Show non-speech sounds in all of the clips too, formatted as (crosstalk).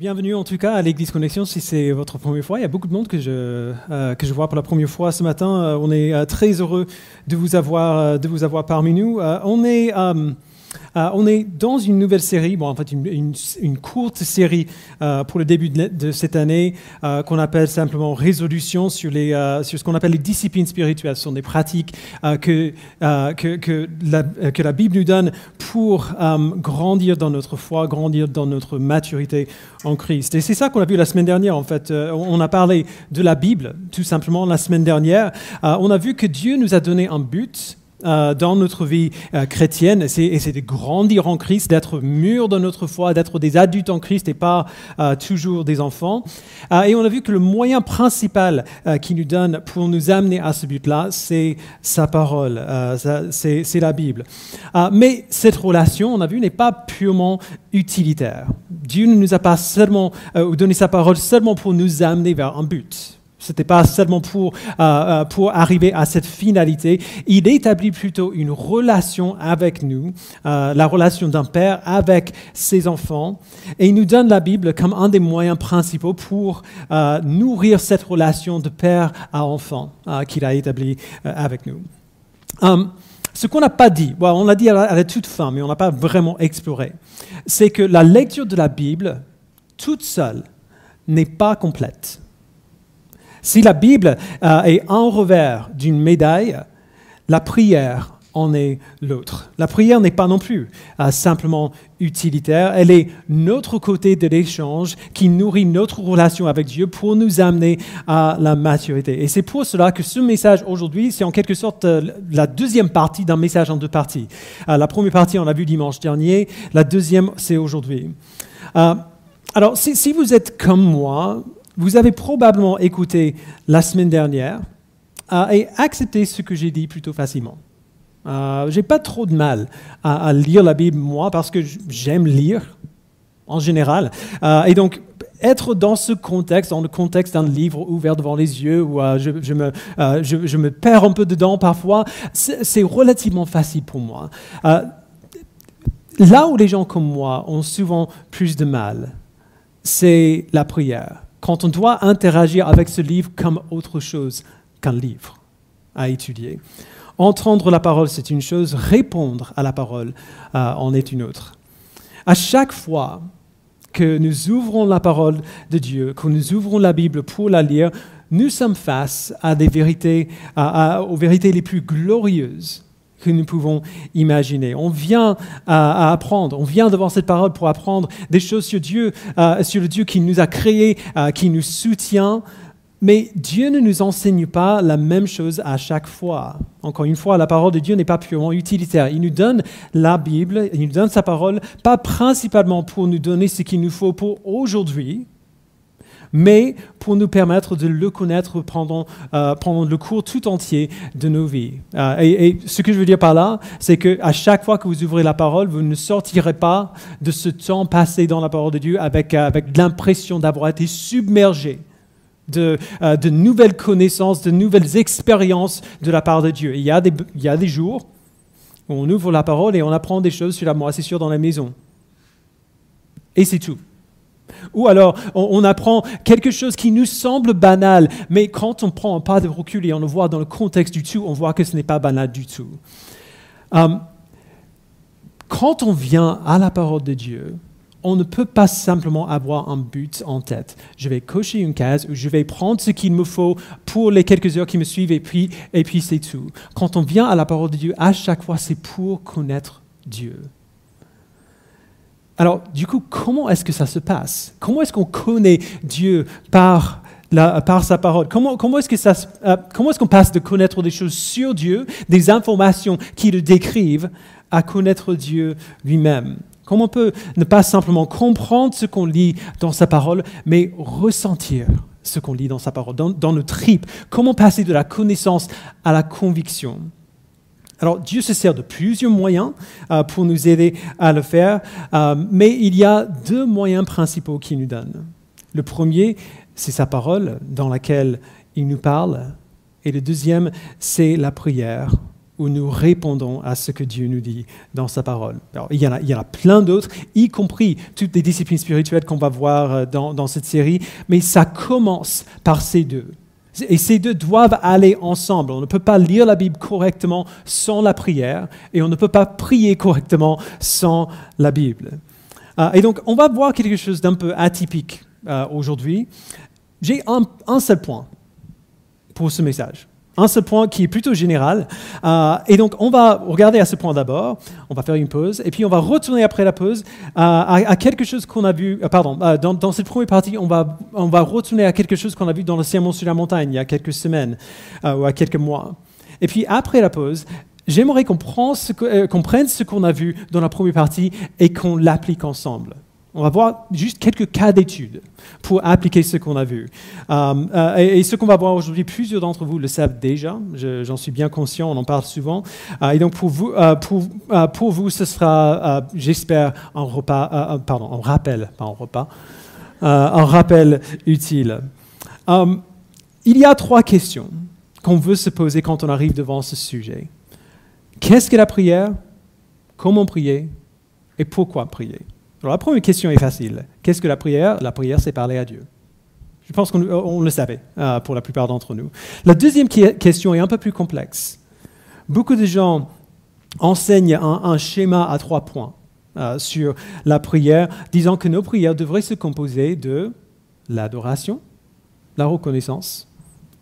Bienvenue en tout cas à l'Église Connexion si c'est votre première fois. Il y a beaucoup de monde que je, euh, que je vois pour la première fois ce matin. Euh, on est euh, très heureux de vous avoir, de vous avoir parmi nous. on est euh, on est dans une nouvelle série, bon, en fait une, courte série euh, pour le début de, cette année euh, qu'on appelle simplement résolution sur, les, sur ce qu'on appelle les disciplines spirituelles. Ce sont des pratiques que, que, que, la, que, la, Bible nous donne pour grandir dans notre foi, grandir dans notre maturité en Christ. Et c'est ça qu'on a vu la semaine dernière, en fait. on a parlé de la Bible, tout simplement, la semaine dernière. on a vu que Dieu nous a donné un but euh, dans notre vie euh, chrétienne, et c'est de grandir en Christ, d'être mûr dans notre foi, d'être des adultes en Christ et pas euh, toujours des enfants. et on a vu que le moyen principal qui nous donne pour nous amener à ce but-là, c'est sa parole, c'est la Bible. mais cette relation, on a vu, n'est pas purement utilitaire. Dieu ne nous a pas seulement donné sa parole seulement pour nous amener vers un but. Ce n'était pas seulement pour, euh, euh, pour arriver à cette finalité. Il établit plutôt une relation avec nous, euh, la relation d'un père avec ses enfants. Et il nous donne la Bible comme un des moyens principaux pour nourrir cette relation de père à enfant qu'il a établi avec nous. ce qu'on n'a pas dit, on l'a dit à la toute fin, mais on n'a pas vraiment exploré, c'est que la lecture de la Bible toute seule n'est pas complète. Si la Bible euh, est un revers d'une médaille, la prière en est l'autre. La prière n'est pas non plus euh, simplement utilitaire, elle est notre côté de l'échange qui nourrit notre relation avec Dieu pour nous amener à la maturité. Et c'est pour cela que ce message aujourd'hui, c'est en quelque sorte euh, la deuxième partie d'un message en deux parties. la première partie, on l'a vu dimanche dernier, la deuxième, c'est aujourd'hui. alors, si vous êtes comme moi, vous avez probablement écouté la semaine dernière euh, et accepté ce que j'ai dit plutôt facilement. Euh, j'ai pas trop de mal à, lire la Bible, moi, parce que j'aime lire en général. Euh, et donc, être dans ce contexte, dans le contexte d'un livre ouvert devant les yeux, où euh, je, me, perds un peu dedans parfois, c'est relativement facile pour moi. là où les gens comme moi ont souvent plus de mal, c'est la prière quand on doit interagir avec ce livre comme autre chose qu'un livre à étudier. Entendre la parole, c'est une chose, répondre à la parole euh, en est une autre. À chaque fois que nous ouvrons la parole de Dieu, que nous ouvrons la Bible pour la lire, nous sommes face aux vérités les plus glorieuses que nous pouvons imaginer. On vient à, apprendre, on vient devant cette parole pour apprendre des choses sur Dieu, euh, sur le Dieu qui nous a créés, euh, qui nous soutient. Mais Dieu ne nous enseigne pas la même chose à chaque fois. Encore une fois, la parole de Dieu n'est pas purement utilitaire. Il nous donne la Bible, il nous donne sa parole, pas principalement pour nous donner ce qu'il nous faut pour aujourd'hui, mais pour nous permettre de le connaître pendant, euh, le cours tout entier de nos vies. Euh, et, ce que je veux dire par là, c'est qu'à chaque fois que vous ouvrez la parole, vous ne sortirez pas de ce temps passé dans la parole de Dieu avec, euh, l'impression d'avoir été submergé de, nouvelles connaissances, de nouvelles expériences de la part de Dieu. il, y a des, il y a des jours où on ouvre la parole et on apprend des choses sur la moisissure dans la maison. Et c'est tout. Ou alors, on, apprend quelque chose qui nous semble banal, mais quand on prend un pas de recul et on le voit dans le contexte du tout, on voit que ce n'est pas banal du tout. Hum, quand on vient à la parole de Dieu, on ne peut pas simplement avoir un but en tête. Je vais cocher une case ou je vais prendre ce qu'il me faut pour les quelques heures qui me suivent et puis, et puis c'est tout. Quand on vient à la parole de Dieu, à chaque fois, c'est pour connaître Dieu. Alors, du coup, comment est-ce que ça se passe? Comment est-ce qu'on connaît Dieu par, sa parole? Comment, euh, est-ce qu'on passe de connaître des choses sur Dieu, des informations qui le décrivent, à connaître Dieu lui-même? Comment on peut ne pas simplement comprendre ce qu'on lit dans sa parole, mais ressentir ce qu'on lit dans sa parole, dans nos tripes? Comment passer de la connaissance à la conviction? Alors Dieu se sert de plusieurs moyens euh, pour nous aider à le faire, euh, mais il y a deux moyens principaux qu'il nous donne. Le premier, c'est sa parole dans laquelle il nous parle, et le deuxième, c'est la prière où nous répondons à ce que Dieu nous dit dans sa parole. il, y en a, il y en a plein d'autres, y compris toutes les disciplines spirituelles qu'on va voir euh, dans cette série, mais ça commence par ces deux. Et ces deux doivent aller ensemble. On ne peut pas lire la Bible correctement sans la prière et on ne peut pas prier correctement sans la Bible. Euh, et donc, on va voir quelque chose d'un peu atypique euh, aujourd'hui. J'ai un, seul point pour ce message. Un seul point qui est plutôt général. Euh, et donc, on va regarder à ce point d'abord. On va faire une pause. Et puis, on va retourner après la pause à, quelque chose qu'on a vu. pardon, dans, cette première partie, on va, on va retourner à quelque chose qu'on a vu dans le Sermon sur la montagne il y a quelques semaines ou à quelques mois. Et puis, après la pause, j'aimerais qu'on prenne ce qu'on a vu dans la première partie et qu'on l'applique ensemble. On va voir juste quelques cas d'études pour appliquer ce qu'on a vu. Euh, euh, et, ce qu'on va voir aujourd'hui, plusieurs d'entre vous le savent déjà, j'en suis bien conscient, on en parle souvent. Euh, et donc pour vous, ce sera, j'espère, un, rappel, un rappel utile. il y a trois questions qu'on veut se poser quand on arrive devant ce sujet. Qu'est-ce que la prière? Comment prier? Et pourquoi prier? Alors la première question est facile. Qu'est-ce que la prière? La prière, c'est parler à Dieu. Je pense qu'on le savait euh, pour la plupart d'entre nous. La deuxième question est un peu plus complexe. Beaucoup de gens enseignent un, schéma à trois points euh, sur la prière, disant que nos prières devraient se composer de l'adoration, la reconnaissance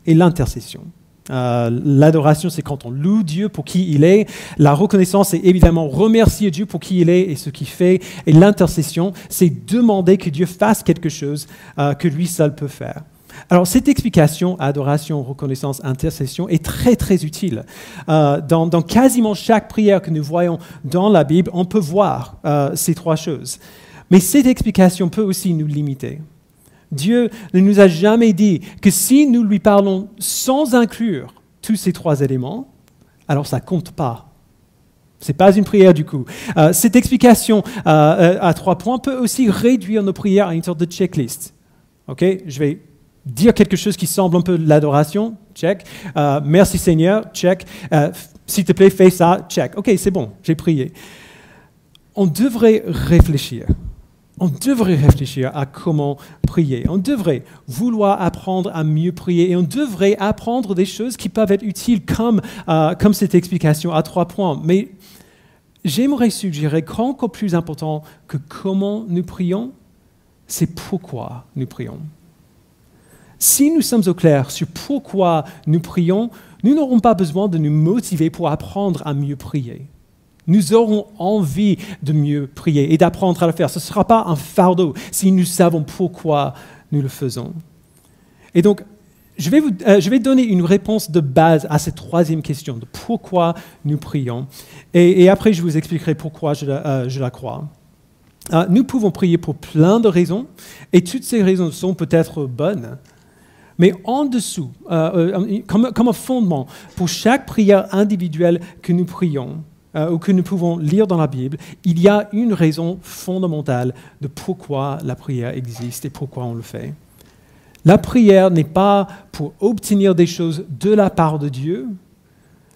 et l'intercession. Euh, l'adoration, c'est quand on loue Dieu pour qui il est. La reconnaissance, c'est évidemment remercier Dieu pour qui il est et ce qu'il fait. Et l'intercession, c'est demander que Dieu fasse quelque chose euh, que lui seul peut faire. Alors cette explication, adoration, reconnaissance, intercession, est très très utile. Euh, dans, dans, quasiment chaque prière que nous voyons dans la Bible, on peut voir ces trois choses. Mais cette explication peut aussi nous limiter. Dieu ne nous a jamais dit que si nous lui parlons sans inclure tous ces trois éléments, alors ça compte pas. Ce n'est pas une prière du coup. Euh, cette explication euh, euh, à trois points peut aussi réduire nos prières à une sorte de checklist. Ok, Je vais dire quelque chose qui semble un peu l'adoration, check. merci Seigneur, check. S'il te plaît, fais ça, check. Ok, c'est bon, j'ai prié. On devrait réfléchir on devrait réfléchir à comment prier. On devrait vouloir apprendre à mieux prier et on devrait apprendre des choses qui peuvent être utiles comme, euh, comme cette explication à trois points. Mais j'aimerais suggérer qu'encore plus important que comment nous prions, c'est pourquoi nous prions. Si nous sommes au clair sur pourquoi nous prions, nous n'aurons pas besoin de nous motiver pour apprendre à mieux prier nous aurons envie de mieux prier et d'apprendre à le faire. Ce ne sera pas un fardeau si nous savons pourquoi nous le faisons. Et donc, je vais, euh, donner une réponse de base à cette troisième question, de pourquoi nous prions. Et, après, je vous expliquerai pourquoi je la, euh, crois. Euh, nous pouvons prier pour plein de raisons, et toutes ces raisons sont peut-être bonnes. Mais en dessous, comme un fondement, pour chaque prière individuelle que nous prions, euh, ou que nous pouvons lire dans la Bible, il y a une raison fondamentale de pourquoi la prière existe et pourquoi on le fait. La prière n'est pas pour obtenir des choses de la part de Dieu.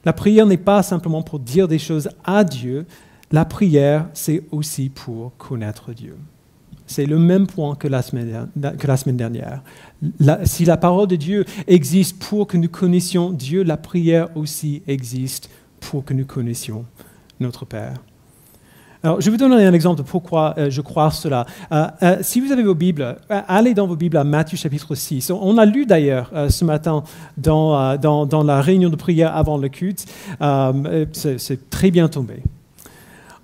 La prière n'est pas simplement pour dire des choses à Dieu. La prière, c'est aussi pour connaître Dieu. C'est le même point que la semaine, que la semaine dernière. si la parole de Dieu existe pour que nous connaissions Dieu, la prière aussi existe pour que nous connaissions notre Père. Alors, je vais vous donner un exemple de pourquoi euh, je crois cela. Euh, euh, si vous avez vos Bibles, allez dans vos Bibles à Matthieu chapitre 6. On a lu d'ailleurs ce matin dans, dans, la réunion de prière avant le culte. C'est très bien tombé.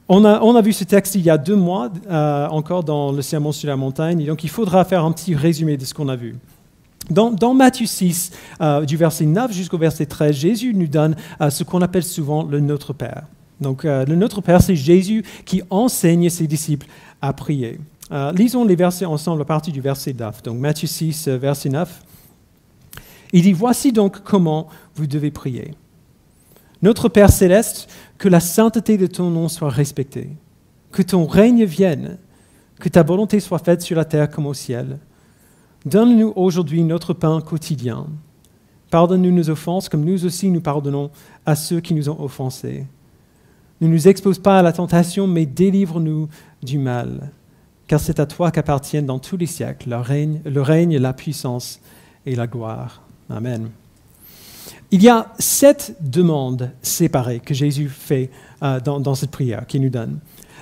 On a, on a, vu ce texte il y a deux mois, encore dans le Sermon sur la montagne, donc il faudra faire un petit résumé de ce qu'on a vu. Dans, Matthieu 6, du verset 9 jusqu'au verset 13, Jésus nous donne ce qu'on appelle souvent le Notre Père. Donc, euh, le Notre Père, c'est Jésus qui enseigne ses disciples à prier. Euh, lisons les versets ensemble à partir du verset 9. Donc, Matthieu 6, euh, verset 9. Il dit Voici donc comment vous devez prier. Notre Père céleste, que la sainteté de ton nom soit respectée, que ton règne vienne, que ta volonté soit faite sur la terre comme au ciel. Donne-nous aujourd'hui notre pain quotidien. Pardonne-nous nos offenses comme nous aussi nous pardonnons à ceux qui nous ont offensés. Ne nous expose pas à la tentation, mais délivre-nous du mal. Car c'est à toi qu'appartiennent dans tous les siècles le règne, la puissance et la gloire. Amen. Il y a sept demandes séparées que Jésus fait euh, dans, cette prière qu'il nous donne.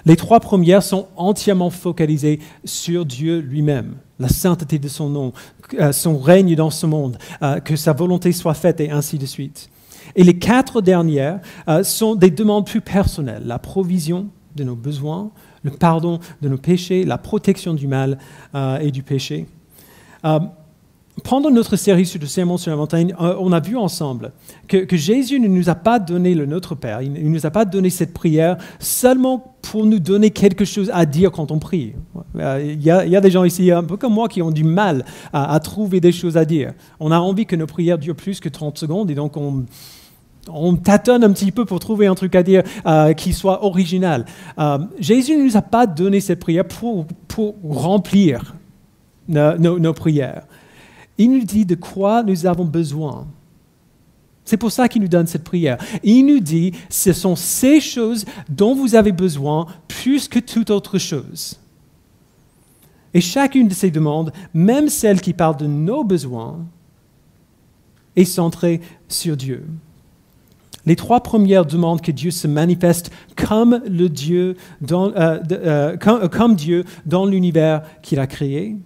Les trois premières sont entièrement focalisées sur Dieu lui-même, la sainteté de son nom, euh, son règne dans ce monde, euh, que sa volonté soit faite et ainsi de suite. Et les quatre dernières sont des demandes plus personnelles, la provision de nos besoins, le pardon de nos péchés, la protection du mal et du péché pendant notre série sur le sermon sur la montagne, euh, on a vu ensemble que, Jésus ne nous a pas donné le Notre Père, il ne nous a pas donné cette prière seulement pour nous donner quelque chose à dire quand on prie. Euh, il y, a, des gens ici, un peu comme moi, qui ont du mal à, trouver des choses à dire. On a envie que nos prières durent plus que 30 secondes et donc on, tâtonne un petit peu pour trouver un truc à dire euh, qui soit original. Jésus ne nous a pas donné cette prière pour, remplir nos prières. Il nous dit de quoi nous avons besoin. C'est pour ça qu'il nous donne cette prière. Il nous dit, ce sont ces choses dont vous avez besoin plus que toute autre chose. Et chacune de ces demandes, même celle qui parle de nos besoins, est centrée sur Dieu. Les trois premières demandent que Dieu se manifeste euh, euh, comme Dieu dans l'univers qu'il a créé.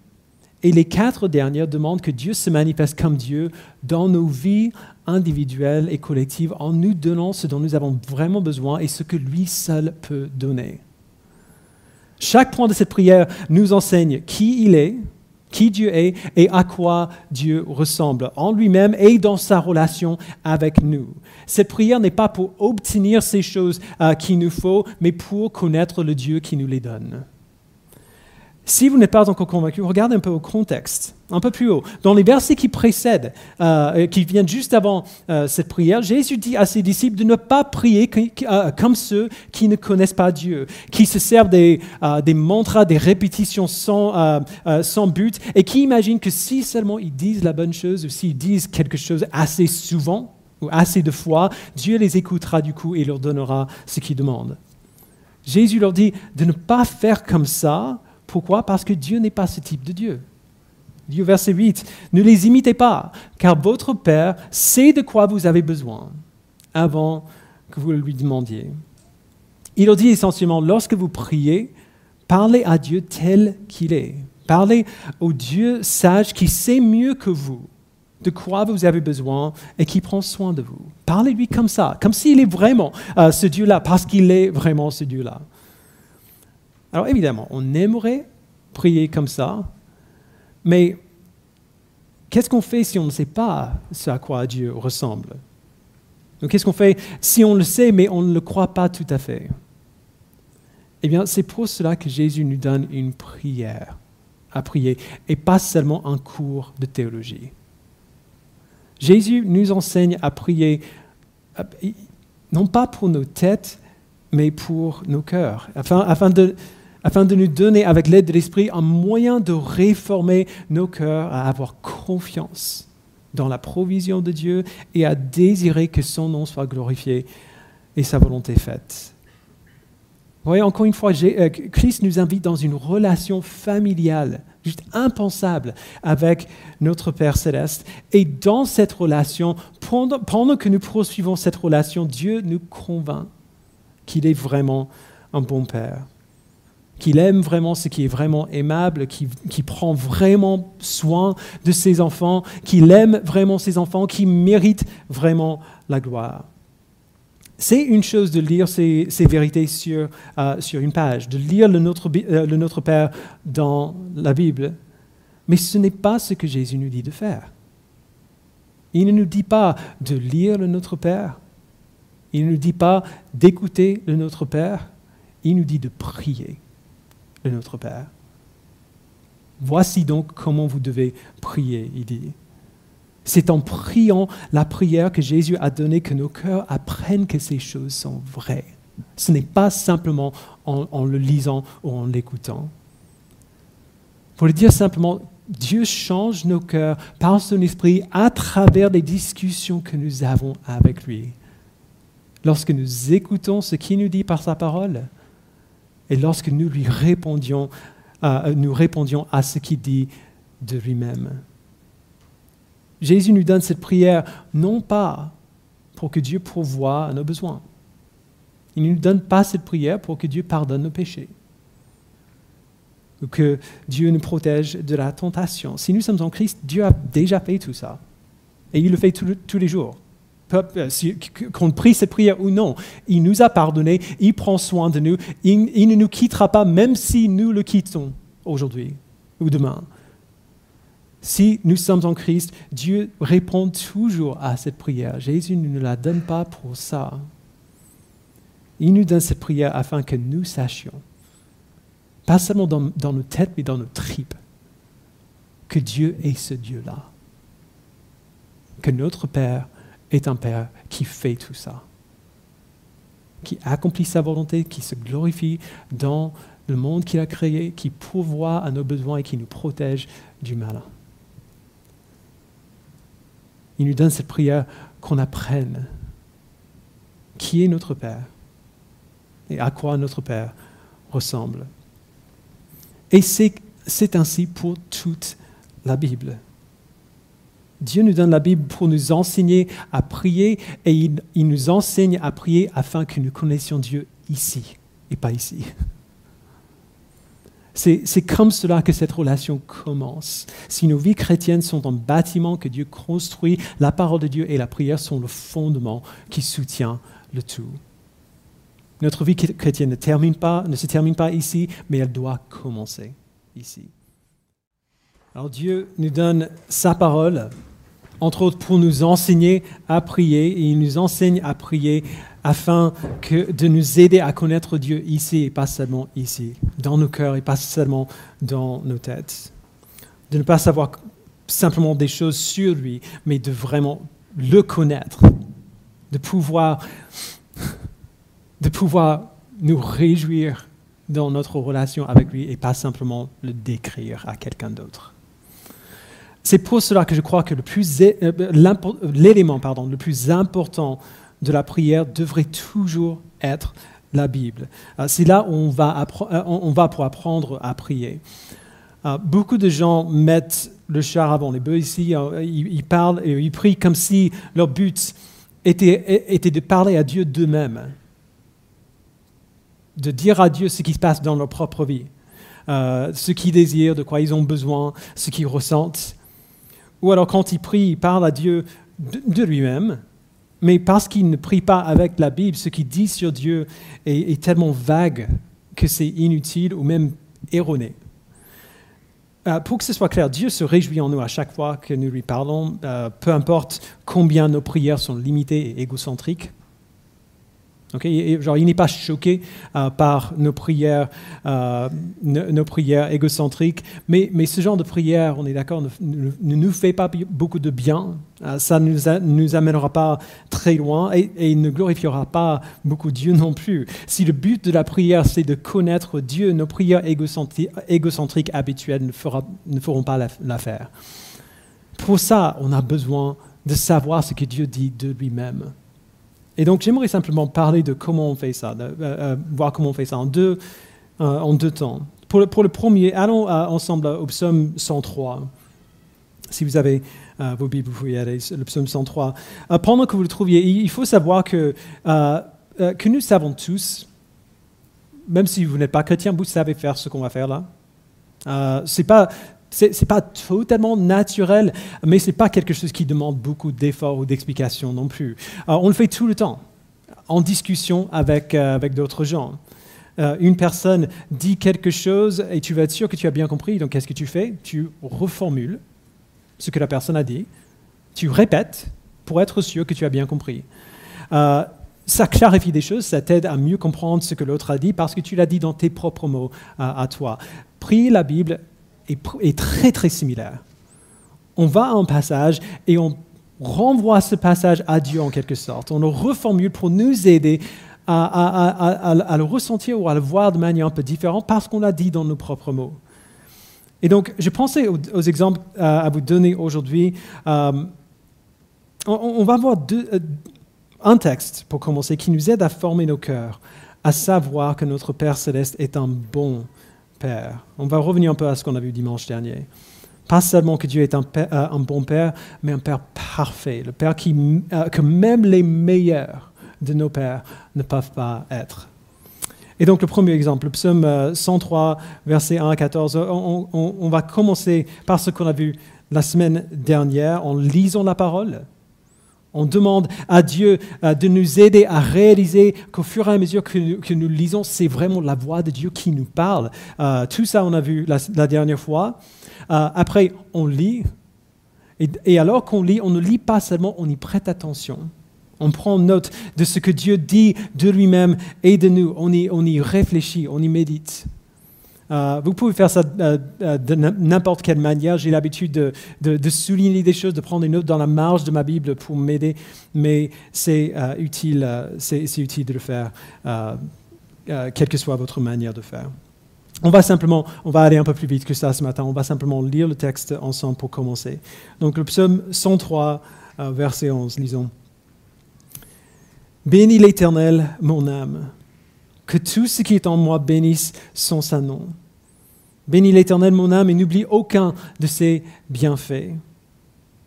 Et les quatre dernières demandent que Dieu se manifeste comme Dieu dans nos vies individuelles et collectives en nous donnant ce dont nous avons vraiment besoin et ce que lui seul peut donner. Chaque point de cette prière nous enseigne qui il est, qui Dieu est et à quoi Dieu ressemble en lui-même et dans sa relation avec nous. Cette prière n'est pas pour obtenir ces choses euh, qu'il nous faut, mais pour connaître le Dieu qui nous les donne. Si vous n'êtes pas encore convaincu, regardez un peu au contexte, un peu plus haut. Dans les versets qui précèdent, euh, qui viennent juste avant euh, cette prière, Jésus dit à ses disciples de ne pas prier euh, comme ceux qui ne connaissent pas Dieu, qui se servent des, mantras, des répétitions sans, sans but, et qui imaginent que si seulement ils disent la bonne chose, ou s'ils disent quelque chose assez souvent, ou assez de fois, Dieu les écoutera du coup et leur donnera ce qu'ils demandent. Jésus leur dit de ne pas faire comme ça, pourquoi? Parce que Dieu n'est pas ce type de Dieu. Dieu, verset 8, ne les imitez pas, car votre Père sait de quoi vous avez besoin avant que vous lui demandiez. Il dit essentiellement, lorsque vous priez, parlez à Dieu tel qu'il est. Parlez au Dieu sage qui sait mieux que vous de quoi vous avez besoin et qui prend soin de vous. Parlez-lui comme ça, comme s'il est vraiment euh, ce Dieu-là, parce qu'il est vraiment ce Dieu-là. Alors évidemment, on aimerait prier comme ça, mais qu'est-ce qu'on fait si on ne sait pas ce à quoi Dieu ressemble? Qu'est-ce qu'on fait si on le sait, mais on ne le croit pas tout à fait? Eh bien, c'est pour cela que Jésus nous donne une prière à prier, et pas seulement un cours de théologie. Jésus nous enseigne à prier, non pas pour nos têtes, mais pour nos cœurs, afin, afin de, afin de nous donner, avec l'aide de l'Esprit, un moyen de réformer nos cœurs, à avoir confiance dans la provision de Dieu et à désirer que son nom soit glorifié et sa volonté faite. Vous voyez, encore une fois, euh, Christ nous invite dans une relation familiale, juste impensable, avec notre Père céleste. Et dans cette relation, pendant, pendant que nous poursuivons cette relation, Dieu nous convainc qu'il est vraiment un bon Père qu'il aime vraiment ce qui est vraiment aimable, qui, prend vraiment soin de ses enfants, qu'il aime vraiment ses enfants, qui mérite vraiment la gloire. C'est une chose de lire ces, vérités sur, euh, sur, une page, de lire le Notre, euh, le Notre Père dans la Bible, mais ce n'est pas ce que Jésus nous dit de faire. Il ne nous dit pas de lire le Notre Père, il ne nous dit pas d'écouter le Notre Père, il nous dit de prier de notre Père. Voici donc comment vous devez prier, il dit. C'est en priant la prière que Jésus a donné que nos cœurs apprennent que ces choses sont vraies. Ce n'est pas simplement en, le lisant ou en l'écoutant. Pour le dire simplement, Dieu change nos cœurs par son esprit à travers les discussions que nous avons avec lui. Lorsque nous écoutons ce qu'il nous dit par sa parole et lorsque nous lui répondions, euh, nous répondions à ce qu'il dit de lui-même. Jésus nous donne cette prière non pas pour que Dieu pourvoie à nos besoins. Il ne nous donne pas cette prière pour que Dieu pardonne nos péchés ou que Dieu nous protège de la tentation. Si nous sommes en Christ, Dieu a déjà fait tout ça. Et il le fait tous les jours. Euh, qu'on prie cette prière ou non, il nous a pardonné, il prend soin de nous, il, ne nous quittera pas même si nous le quittons aujourd'hui ou demain. Si nous sommes en Christ, Dieu répond toujours à cette prière. Jésus ne nous la donne pas pour ça. Il nous donne cette prière afin que nous sachions pas seulement dans, nos têtes, mais dans nos tripes, que Dieu est ce Dieu-là. Que notre Père est un Père qui fait tout ça, qui accomplit sa volonté, qui se glorifie dans le monde qu'il a créé, qui pourvoit à nos besoins et qui nous protège du mal. Il nous donne cette prière qu'on apprenne qui est notre Père et à quoi notre Père ressemble. Et c'est ainsi pour toute la Bible. Dieu nous donne la Bible pour nous enseigner à prier et il, nous enseigne à prier afin que nous connaissions Dieu ici et pas ici. C'est comme cela que cette relation commence. Si nos vies chrétiennes sont un bâtiment que Dieu construit, la parole de Dieu et la prière sont le fondement qui soutient le tout. Notre vie chrétienne ne, termine pas, ne se termine pas ici, mais elle doit commencer ici. Alors Dieu nous donne sa parole, entre autres pour nous enseigner à prier, et il nous enseigne à prier afin que, de nous aider à connaître Dieu ici et pas seulement ici, dans nos cœurs et pas seulement dans nos têtes. De ne pas savoir simplement des choses sur lui, mais de vraiment le connaître, de pouvoir de pouvoir nous réjouir dans notre relation avec lui et pas simplement le décrire à quelqu'un d'autre. C'est pour cela que je crois que euh, l'élément pardon, le plus important de la prière devrait toujours être la Bible. Euh, c'est là où on va, euh, pour apprendre à prier. Beaucoup de gens mettent le char avant les bœufs ici, ils parlent et ils prient comme si leur but était, était de parler à Dieu d'eux-mêmes de dire à Dieu ce qui se passe dans leur propre vie, euh, ce qu'ils désirent, de quoi ils ont besoin, ce qu'ils ressentent. Ou alors quand ils prient, ils parlent à Dieu de, lui-même, mais parce qu'ils ne prient pas avec la Bible, ce qu'ils disent sur Dieu est, tellement vague que c'est inutile ou même erroné. Euh, pour que ce soit clair, Dieu se réjouit en nous à chaque fois que nous lui parlons, euh, peu importe combien nos prières sont limitées et égocentriques il n'est pas choqué euh, par nos prières, euh, nos, prières égocentriques, mais, ce genre de prière, on est d'accord, ne, nous fait pas beaucoup de bien. Euh, ça ne nous, amènera pas très loin et, et, ne glorifiera pas beaucoup Dieu non plus. Si le but de la prière, c'est de connaître Dieu, nos prières égocentriques, habituelles ne, feront pas l'affaire. Pour ça, on a besoin de savoir ce que Dieu dit de lui-même. Et donc j'aimerais simplement parler de comment on fait ça, euh, euh, voir comment on fait ça en deux, euh, en deux temps. Pour le, pour le premier, allons ensemble au psaume 103. Si vous avez vos Bibles, vous pouvez aller, le psaume 103. pendant que vous le trouviez, il faut savoir que, que nous savons tous, même si vous n'êtes pas chrétien, vous savez faire ce qu'on va faire là. c'est pas ce n'est pas totalement naturel, mais ce n'est pas quelque chose qui demande beaucoup d'efforts ou d'explications non plus. Euh, on le fait tout le temps, en discussion avec, euh, avec d'autres gens. Euh, une personne dit quelque chose et tu vas être sûr que tu as bien compris, donc qu'est-ce que tu fais? Tu reformules ce que la personne a dit, tu répètes pour être sûr que tu as bien compris. ça clarifie des choses, ça t'aide à mieux comprendre ce que l'autre a dit parce que tu l'as dit dans tes propres mots à toi. Prier la Bible est, très très similaire. On va à un passage et on renvoie ce passage à Dieu en quelque sorte. On le reformule pour nous aider à, le ressentir ou à le voir de manière un peu différente parce qu'on l'a dit dans nos propres mots. Et donc, je pensais aux, exemples à vous donner aujourd'hui. on, va voir un texte pour commencer qui nous aide à former nos cœurs, à savoir que notre Père céleste est un bon On va revenir un peu à ce qu'on a vu dimanche dernier. Pas seulement que Dieu est un, euh, bon Père, mais un Père parfait, le Père qui, euh, que même les meilleurs de nos pères ne peuvent pas être. Et donc le premier exemple, le psaume 103, euh, versets 1 à 14, on, on va commencer par ce qu'on a vu la semaine dernière en lisant la parole. On demande à Dieu euh, de nous aider à réaliser qu'au fur et à mesure que, nous lisons, c'est vraiment la voix de Dieu qui nous parle. Euh, tout ça, on a vu la, dernière fois. Euh, après, on lit. Et, alors qu'on lit, on ne lit pas seulement, on y prête attention. On prend note de ce que Dieu dit de lui-même et de nous. on y réfléchit, on y médite. Euh, vous pouvez faire ça euh, euh, de n'importe quelle manière. J'ai l'habitude de, souligner des choses, de prendre des notes dans la marge de ma Bible pour m'aider, mais c'est utile, c'est utile de le faire, quelle que soit votre manière de faire. On va simplement, on va aller un peu plus vite que ça ce matin. On va simplement lire le texte ensemble pour commencer. Donc le psaume 103, verset 11, lisons. Bénis l'Éternel, mon âme. Que tout ce qui est en moi bénisse son saint nom. Bénis l'Éternel mon âme et n'oublie aucun de ses bienfaits.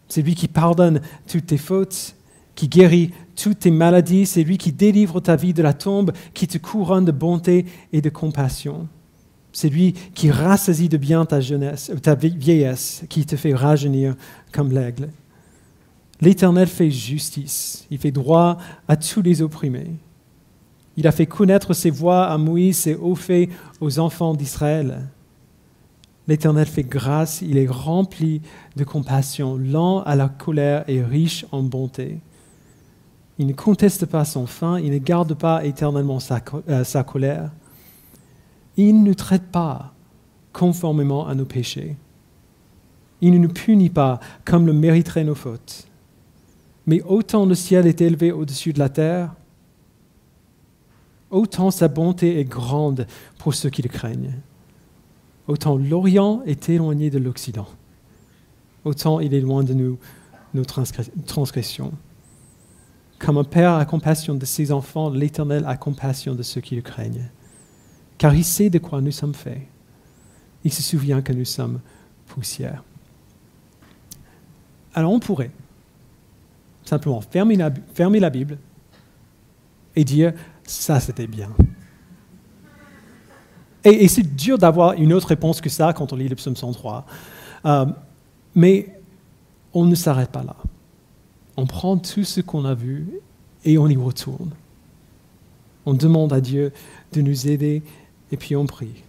C'est lui qui pardonne toutes tes fautes, qui guérit toutes tes maladies, c'est lui qui délivre ta vie de la tombe, qui te couronne de bonté et de compassion. C'est lui qui rassasie de bien ta jeunesse, ta vieillesse, qui te fait rajeunir comme l'aigle. L'Éternel fait justice, il fait droit à tous les opprimés. Il a fait connaître ses voies à Moïse et au fait aux enfants d'Israël. L'Éternel fait grâce, il est rempli de compassion, lent à la colère et riche en bonté. Il ne conteste pas son fin, il ne garde pas éternellement sa, euh, colère. Il ne nous traite pas conformément à nos péchés. Il ne nous punit pas comme le mériteraient nos fautes. Mais autant le ciel est élevé au-dessus de la terre, autant sa bonté est grande pour ceux qui le craignent. Autant l'Orient est éloigné de l'Occident, autant il est loin de nous nos transgressions. Comme un père a compassion de ses enfants, l'Éternel a compassion de ceux qui le craignent. Car il sait de quoi nous sommes faits. Il se souvient que nous sommes poussière. Alors on pourrait simplement fermer la, fermer la Bible et dire, ça c'était bien. Et, c'est dur d'avoir une autre réponse que ça quand on lit le psaume 103. Euh, mais on ne s'arrête pas là. On prend tout ce qu'on a vu et on y retourne. On demande à Dieu de nous aider et puis on prie.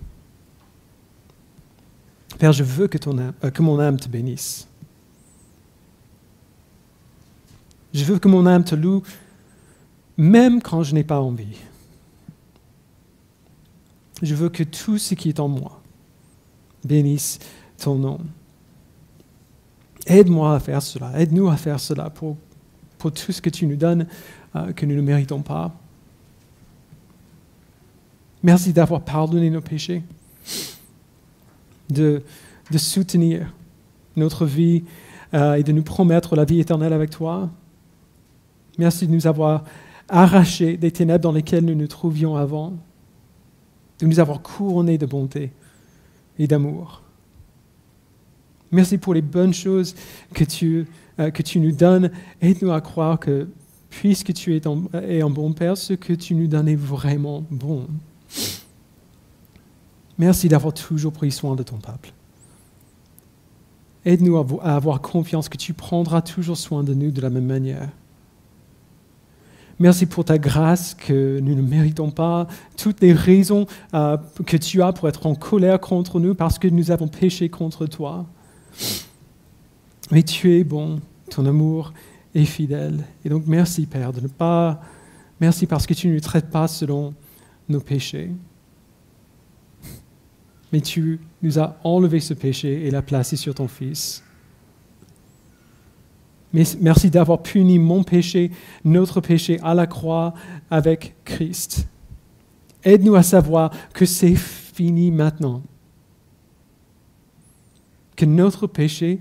Père, je veux que, euh, que mon âme te bénisse. Je veux que mon âme te loue même quand je n'ai pas envie je veux que tout ce qui est en moi bénisse ton nom. Aide-moi à faire cela, aide-nous à faire cela pour, tout ce que tu nous donnes euh, que nous ne méritons pas. Merci d'avoir pardonné nos péchés, de, de soutenir notre vie euh, et de nous promettre la vie éternelle avec toi. Merci de nous avoir arrachés des ténèbres dans lesquelles nous nous trouvions avant de nous avoir couronnés de bonté et d'amour. Merci pour les bonnes choses que tu, euh, que tu nous donnes. Aide-nous à croire que, puisque tu es, un bon Père, ce que tu nous donnes est vraiment bon. Merci d'avoir toujours pris soin de ton peuple. Aide-nous à avoir confiance que tu prendras toujours soin de nous de la même manière. Merci pour ta grâce que nous ne méritons pas, toutes les raisons euh, que tu as pour être en colère contre nous parce que nous avons péché contre toi. Mais tu es bon, ton amour est fidèle. Et donc merci Père de ne pas... Merci parce que tu ne nous traites pas selon nos péchés. Mais tu nous as enlevé ce péché et l'as placé sur ton Fils. Merci d'avoir puni mon péché, notre péché à la croix avec Christ. Aide-nous à savoir que c'est fini maintenant. que notre péché,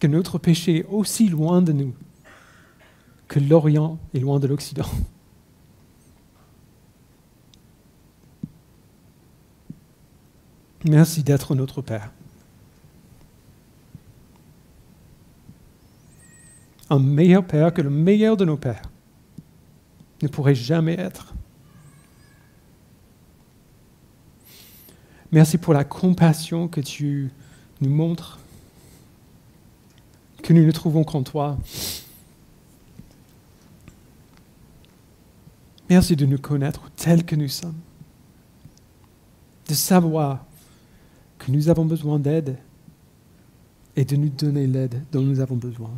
que notre péché est aussi loin de nous que l'Orient est loin de l'Occident. Merci d'être notre Père. Un meilleur Père que le meilleur de nos pères ne pourrait jamais être. Merci pour la compassion que tu nous montres, que nous ne trouvons qu'en toi. Merci de nous connaître tels que nous sommes, de savoir que nous avons besoin d'aide et de nous donner l'aide dont nous avons besoin.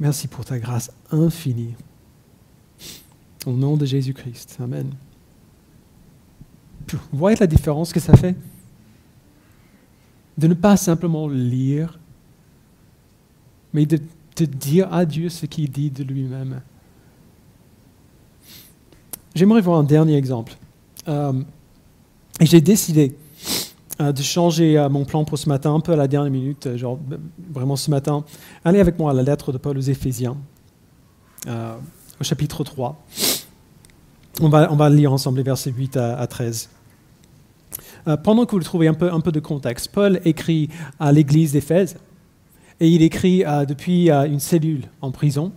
Merci pour ta grâce infinie. Au nom de Jésus-Christ. Amen. Vous voyez la différence que ça fait? De ne pas simplement lire, mais de, dire à Dieu ce qu'il dit de lui-même. J'aimerais voir un dernier exemple. Euh, j'ai décidé de changer euh, mon plan pour ce matin, un peu à la dernière minute, genre vraiment ce matin. Allez avec moi à la lettre de Paul aux Éphésiens, au chapitre 3. On va, on va lire ensemble les versets 8 à 13. Euh, pendant que vous trouvez un peu, un peu de contexte, Paul écrit à l'église d'Éphèse et il écrit euh, depuis euh, une cellule en prison.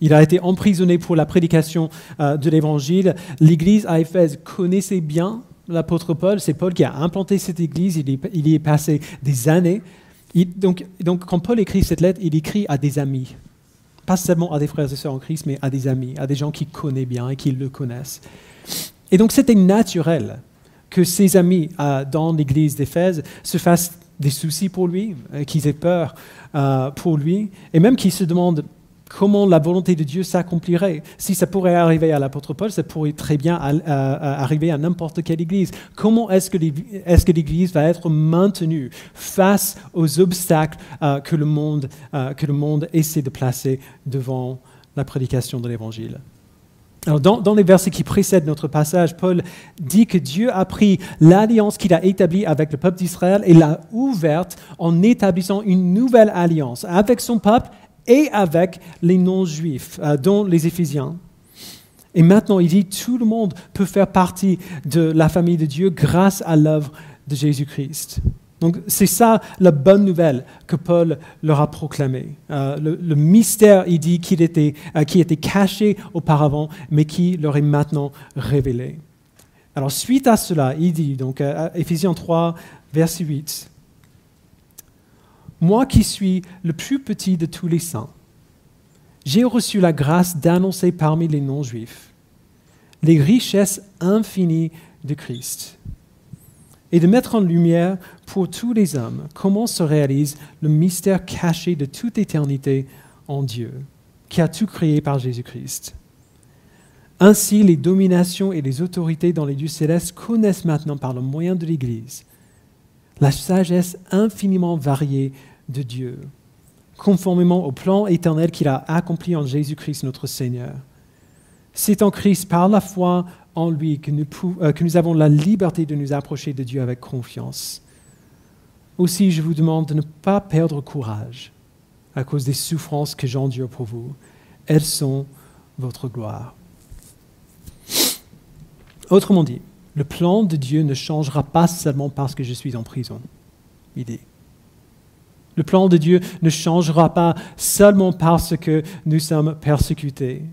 Il a été emprisonné pour la prédication de l'évangile. L'église à Éphèse connaissait bien l'apôtre Paul. C'est Paul qui a implanté cette église. Il y, est passé des années. donc, quand Paul écrit cette lettre, il écrit à des amis. Pas seulement à des frères et sœurs en Christ, mais à des amis, à des gens qui connaissent bien et qui le connaissent. Et donc, c'était naturel que ses amis euh, dans l'église d'Éphèse se fassent des soucis pour lui, euh, qu'ils aient peur euh, pour lui, et même qu'ils se demandent comment la volonté de Dieu s'accomplirait. Si ça pourrait arriver à l'apôtre Paul, ça pourrait très bien arriver à n'importe quelle église. Comment est-ce que l'église va être maintenue face aux obstacles que, le monde, que le monde essaie de placer devant la prédication de l'Évangile? Dans, les versets qui précèdent notre passage, Paul dit que Dieu a pris l'alliance qu'il a établie avec le peuple d'Israël et l'a ouverte en établissant une nouvelle alliance avec son peuple et avec les non-juifs, euh, dont les Éphésiens. Et maintenant, il dit tout le monde peut faire partie de la famille de Dieu grâce à l'œuvre de Jésus-Christ. Donc c'est ça la bonne nouvelle que Paul leur a proclamée. Euh, le, mystère, il dit, était, euh, qui était caché auparavant, mais qui leur est maintenant révélé. Alors suite à cela, il dit, donc euh, Éphésiens 3, verset 8, Moi qui suis le plus petit de tous les saints, j'ai reçu la grâce d'annoncer parmi les non-juifs les richesses infinies de Christ et de mettre en lumière pour tous les hommes comment se réalise le mystère caché de toute éternité en Dieu, qui a tout créé par Jésus-Christ. Ainsi, les dominations et les autorités dans les dieux célestes connaissent maintenant par le moyen de l'Église la sagesse infiniment variée de Dieu, conformément au plan éternel qu'il a accompli en Jésus-Christ notre Seigneur. C'est en Christ, par la foi en lui que nous, euh, que nous avons la liberté de nous approcher de Dieu avec confiance. Aussi, je vous demande de ne pas perdre courage à cause des souffrances que j'endure pour vous. Elles sont votre gloire. Autrement dit, le plan de Dieu ne changera pas seulement parce que je suis en prison. Le plan de Dieu ne changera pas seulement parce que nous sommes persécutés.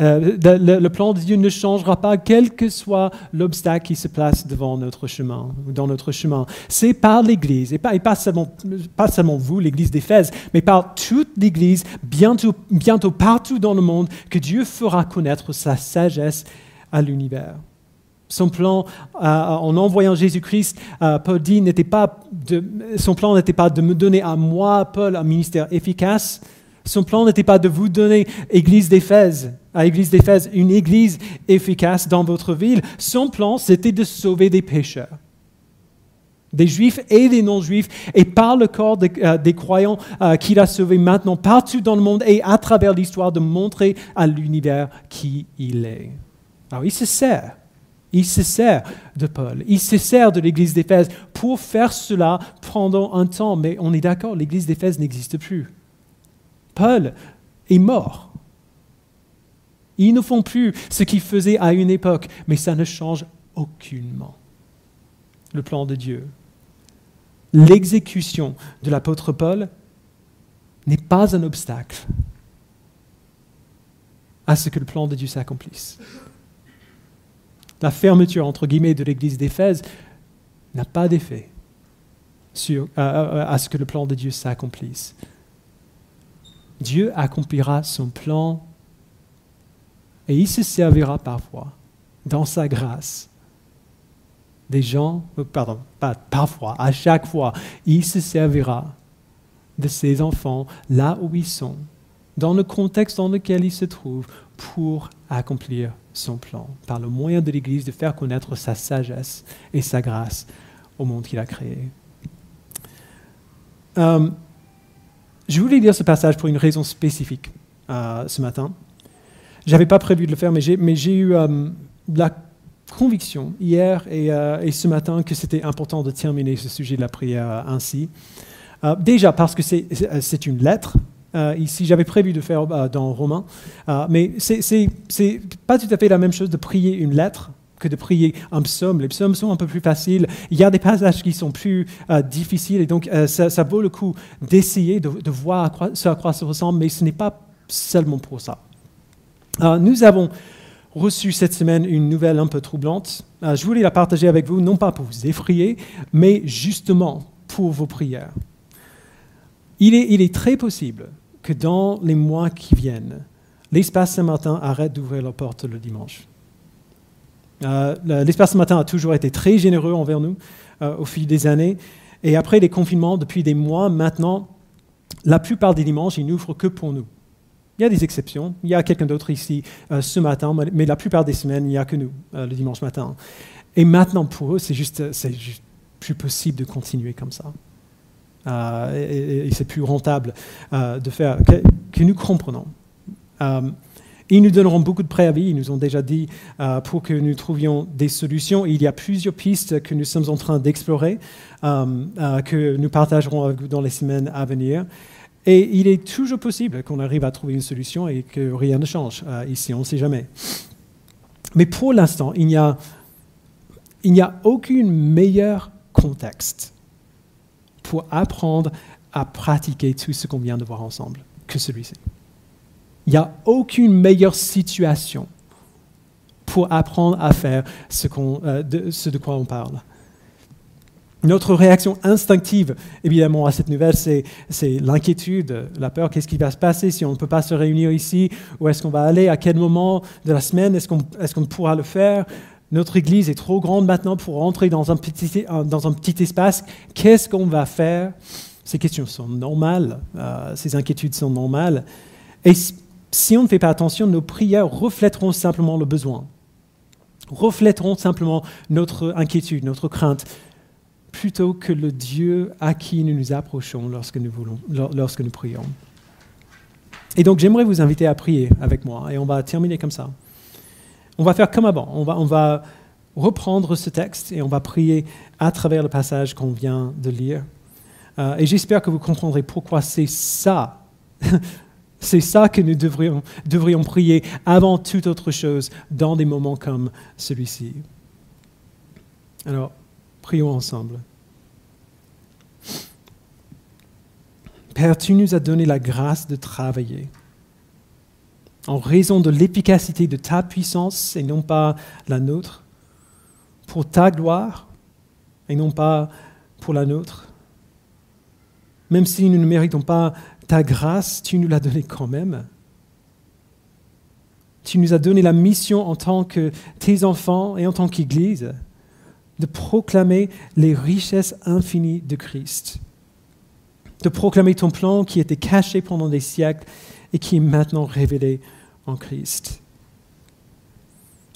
Euh, le, plan de Dieu ne changera pas, quel que soit l'obstacle qui se place devant notre chemin, dans notre chemin. C'est par l'Église, et pas, seulement, vous, l'Église d'Éphèse, mais par toute l'Église, bientôt partout dans le monde, que Dieu fera connaître sa sagesse à l'univers. Son plan, euh, en envoyant Jésus-Christ, euh, Paul dit, n'était pas de, son plan n'était pas de me donner à moi, Paul, un ministère efficace, son plan n'était pas de vous donner Église d'Éphèse, à Église d'Éphèse, une Église efficace dans votre ville. Son plan, c'était de sauver des pécheurs, des juifs et des non-juifs, et par le corps euh, des croyants euh, qu'il a sauvés maintenant partout dans le monde et à travers l'histoire de montrer à l'univers qui il est. Alors il se sert. Il se sert de Paul, il se sert de l'église d'Éphèse pour faire cela pendant un temps, mais on est d'accord, l'église d'Éphèse n'existe plus. Paul est mort. Ils ne font plus ce qu'ils faisaient à une époque, mais ça ne change aucunement le plan de Dieu. L'exécution de l'apôtre Paul n'est pas un obstacle à ce que le plan de Dieu s'accomplisse. La fermeture, entre guillemets, de l'église d'Éphèse n'a pas d'effet à ce que le plan de Dieu s'accomplisse. Dieu accomplira son plan et il se servira parfois, dans sa grâce, des gens, euh, pardon, pas parfois, à chaque fois, il se servira de ses enfants là où ils sont, dans le contexte dans lequel ils se trouvent, pour accomplir son plan, par le moyen de l'Église de faire connaître sa sagesse et sa grâce au monde qu'il a créé. Euh, je voulais lire ce passage pour une raison spécifique euh, ce matin. Je n'avais pas prévu de le faire, mais j'ai eu euh, la conviction hier et, ce matin que c'était important de terminer ce sujet de la prière ainsi. déjà parce que c'est une lettre. Ici, j'avais prévu de faire dans Romain, mais c'est pas tout à fait la même chose de prier une lettre que de prier un psaume. Les psaumes sont un peu plus faciles. Il y a des passages qui sont plus euh, difficiles et donc euh, ça, vaut le coup d'essayer de, voir ce à quoi ça ressemble, mais ce n'est pas seulement pour ça. Euh, nous avons reçu cette semaine une nouvelle un peu troublante. je voulais la partager avec vous, non pas pour vous effrayer, mais justement pour vos prières. Il est très possible dans les mois qui viennent, l'espace Saint-Martin arrête d'ouvrir leurs portes le dimanche. Euh, L'espace matin a toujours été très généreux envers nous euh, au fil des années. Et après les confinements, depuis des mois maintenant, la plupart des dimanches, ils n'ouvrent que pour nous. Il y a des exceptions. Il y a quelqu'un d'autre ici euh, ce matin, mais la plupart des semaines, il n'y a que nous le dimanche matin. Et maintenant, pour eux, c'est juste plus possible de continuer comme ça. Et, c'est plus rentable de faire que, nous comprenons. Ils nous donneront beaucoup de préavis, ils nous ont déjà dit euh, pour que nous trouvions des solutions. Il y a plusieurs pistes que nous sommes en train d'explorer, euh, euh, que nous partagerons avec vous dans les semaines à venir. Et il est toujours possible qu'on arrive à trouver une solution et que rien ne change ici, on ne sait jamais. Mais pour l'instant, il n'y a, il n'y a aucun meilleur contexte pour apprendre à pratiquer tout ce qu'on vient de voir ensemble que celui-ci. Il n'y a aucune meilleure situation pour apprendre à faire ce, euh, de, ce de quoi on parle. Notre réaction instinctive, évidemment, à cette nouvelle, c'est, l'inquiétude, la peur. Qu'est-ce qui va se passer si on ne peut pas se réunir ici? Où est-ce qu'on va aller? À quel moment de la semaine est-ce qu'on, est qu'on pourra le faire? Notre église est trop grande maintenant pour rentrer dans un petit, dans un petit espace. Qu'est-ce qu'on va faire? Ces questions sont normales, euh, ces inquiétudes sont normales. Et si on ne fait pas attention, nos prières reflèteront simplement le besoin, reflèteront simplement notre inquiétude, notre crainte, plutôt que le Dieu à qui nous nous approchons lorsque nous prions. Et donc j'aimerais vous inviter à prier avec moi, et on va terminer comme ça. On va faire comme avant, on va, on va reprendre ce texte et on va prier à travers le passage qu'on vient de lire. Euh, et j'espère que vous comprendrez pourquoi c'est ça (laughs) C'est ça que nous devrions, devrions prier avant toute autre chose dans des moments comme celui-ci. Alors, prions ensemble. Père, tu nous as donné la grâce de travailler en raison de l'efficacité de ta puissance et non pas la nôtre, pour ta gloire et non pas pour la nôtre. Même si nous ne méritons pas ta grâce, tu nous l'as donnée quand même. Tu nous as donné la mission en tant que tes enfants et en tant qu'Église de proclamer les richesses infinies de Christ, de proclamer ton plan qui était caché pendant des siècles et qui est maintenant révélé en Christ.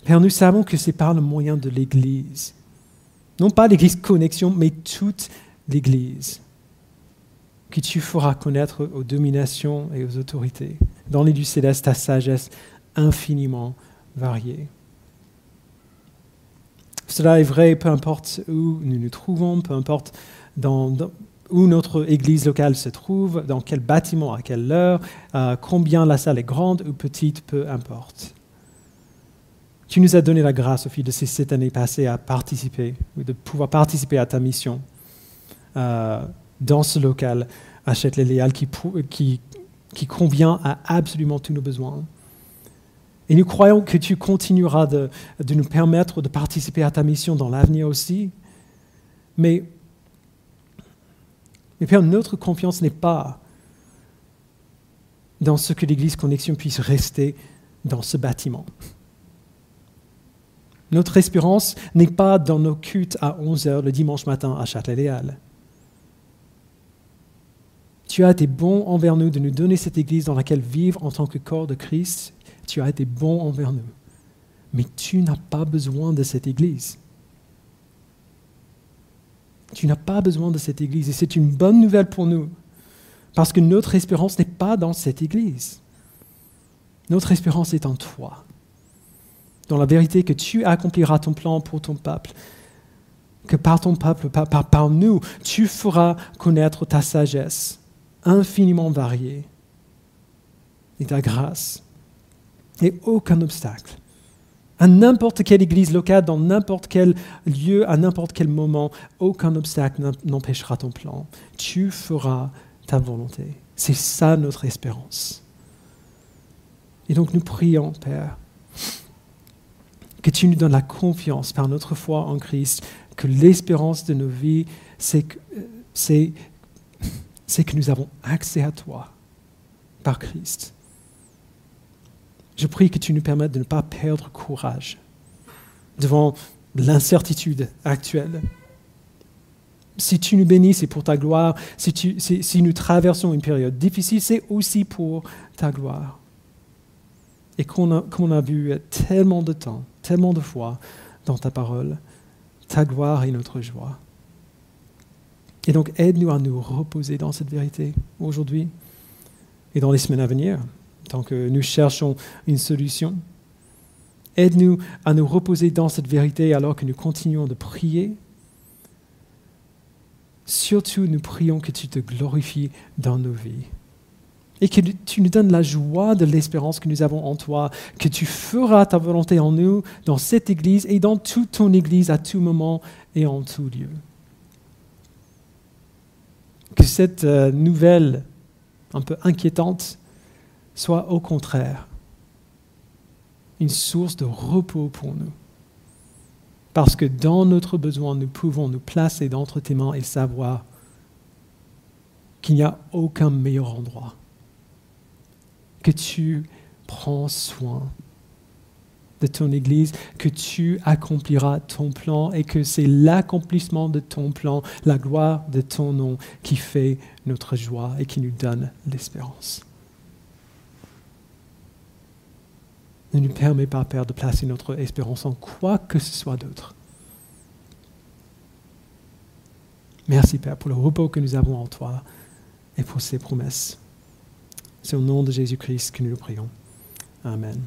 Père, nous savons que c'est par le moyen de l'Église, non pas l'Église connexion, mais toute l'Église que tu feras connaître aux dominations et aux autorités, dans les lieux célestes, ta sagesse infiniment variée. Cela est vrai peu importe où nous nous trouvons, peu importe où notre église locale se trouve, dans quel bâtiment, à quelle heure, euh, combien la salle est grande ou petite, peu importe. Tu nous as donné la grâce au fil de ces sept années passées à participer, de pouvoir participer à ta mission euh, dans ce local à Châtelet-Léal qui, qui, qui convient à absolument tous nos besoins. Et nous croyons que tu continueras de, nous permettre de participer à ta mission dans l'avenir aussi. Mais, mais Père, notre confiance n'est pas dans ce que l'Église Connexion puisse rester dans ce bâtiment. Notre espérance n'est pas dans nos cultes à 11 heures le dimanche matin à Châtelet-Léal. Tu as été bon envers nous de nous donner cette Église dans laquelle vivre en tant que corps de Christ tu as été bon envers nous. Mais tu n'as pas besoin de cette Église. Tu n'as pas besoin de cette Église. Et c'est une bonne nouvelle pour nous. Parce que notre espérance n'est pas dans cette Église. Notre espérance est en toi. Dans la vérité que tu accompliras ton plan pour ton peuple. Que par ton peuple, par, nous, tu feras connaître ta sagesse infiniment variée et ta grâce et aucun obstacle. À n'importe quelle église locale, dans n'importe quel lieu, à n'importe quel moment, aucun obstacle n'empêchera ton plan. Tu feras ta volonté. C'est ça notre espérance. Et donc nous prions, Père, que tu nous donnes la confiance par notre foi en Christ, que l'espérance de nos vies, c'est que, que nous avons accès à toi par Christ. Je prie que tu nous permettes de ne pas perdre courage devant l'incertitude actuelle. Si tu nous bénis, c'est pour ta gloire. Si, nous traversons une période difficile, c'est aussi pour ta gloire. Et qu'on a, qu'on a vu tellement de temps, tellement de fois dans ta parole, ta gloire est notre joie. Et donc aide-nous à nous reposer dans cette vérité aujourd'hui et dans les semaines à venir tant que nous cherchons une solution. Aide-nous à nous reposer dans cette vérité alors que nous continuons de prier. Surtout, nous prions que tu te glorifies dans nos vies et que tu nous donnes la joie de l'espérance que nous avons en toi, que tu feras ta volonté en nous, dans cette Église et dans toute ton Église à tout moment et en tout lieu. Que cette euh, nouvelle un peu inquiétante soit au contraire une source de repos pour nous. Parce que dans notre besoin, nous pouvons nous placer d'entre tes mains et savoir qu'il n'y a aucun meilleur endroit. Que tu prends soin de ton Église, que tu accompliras ton plan et que c'est l'accomplissement de ton plan, la gloire de ton nom qui fait notre joie et qui nous donne l'espérance. Ne nous permet pas, Père, de placer notre espérance en quoi que ce soit d'autre. Merci, Père, pour le repos que nous avons en toi et pour ces promesses. C'est au nom de Jésus-Christ que nous le prions. Amen.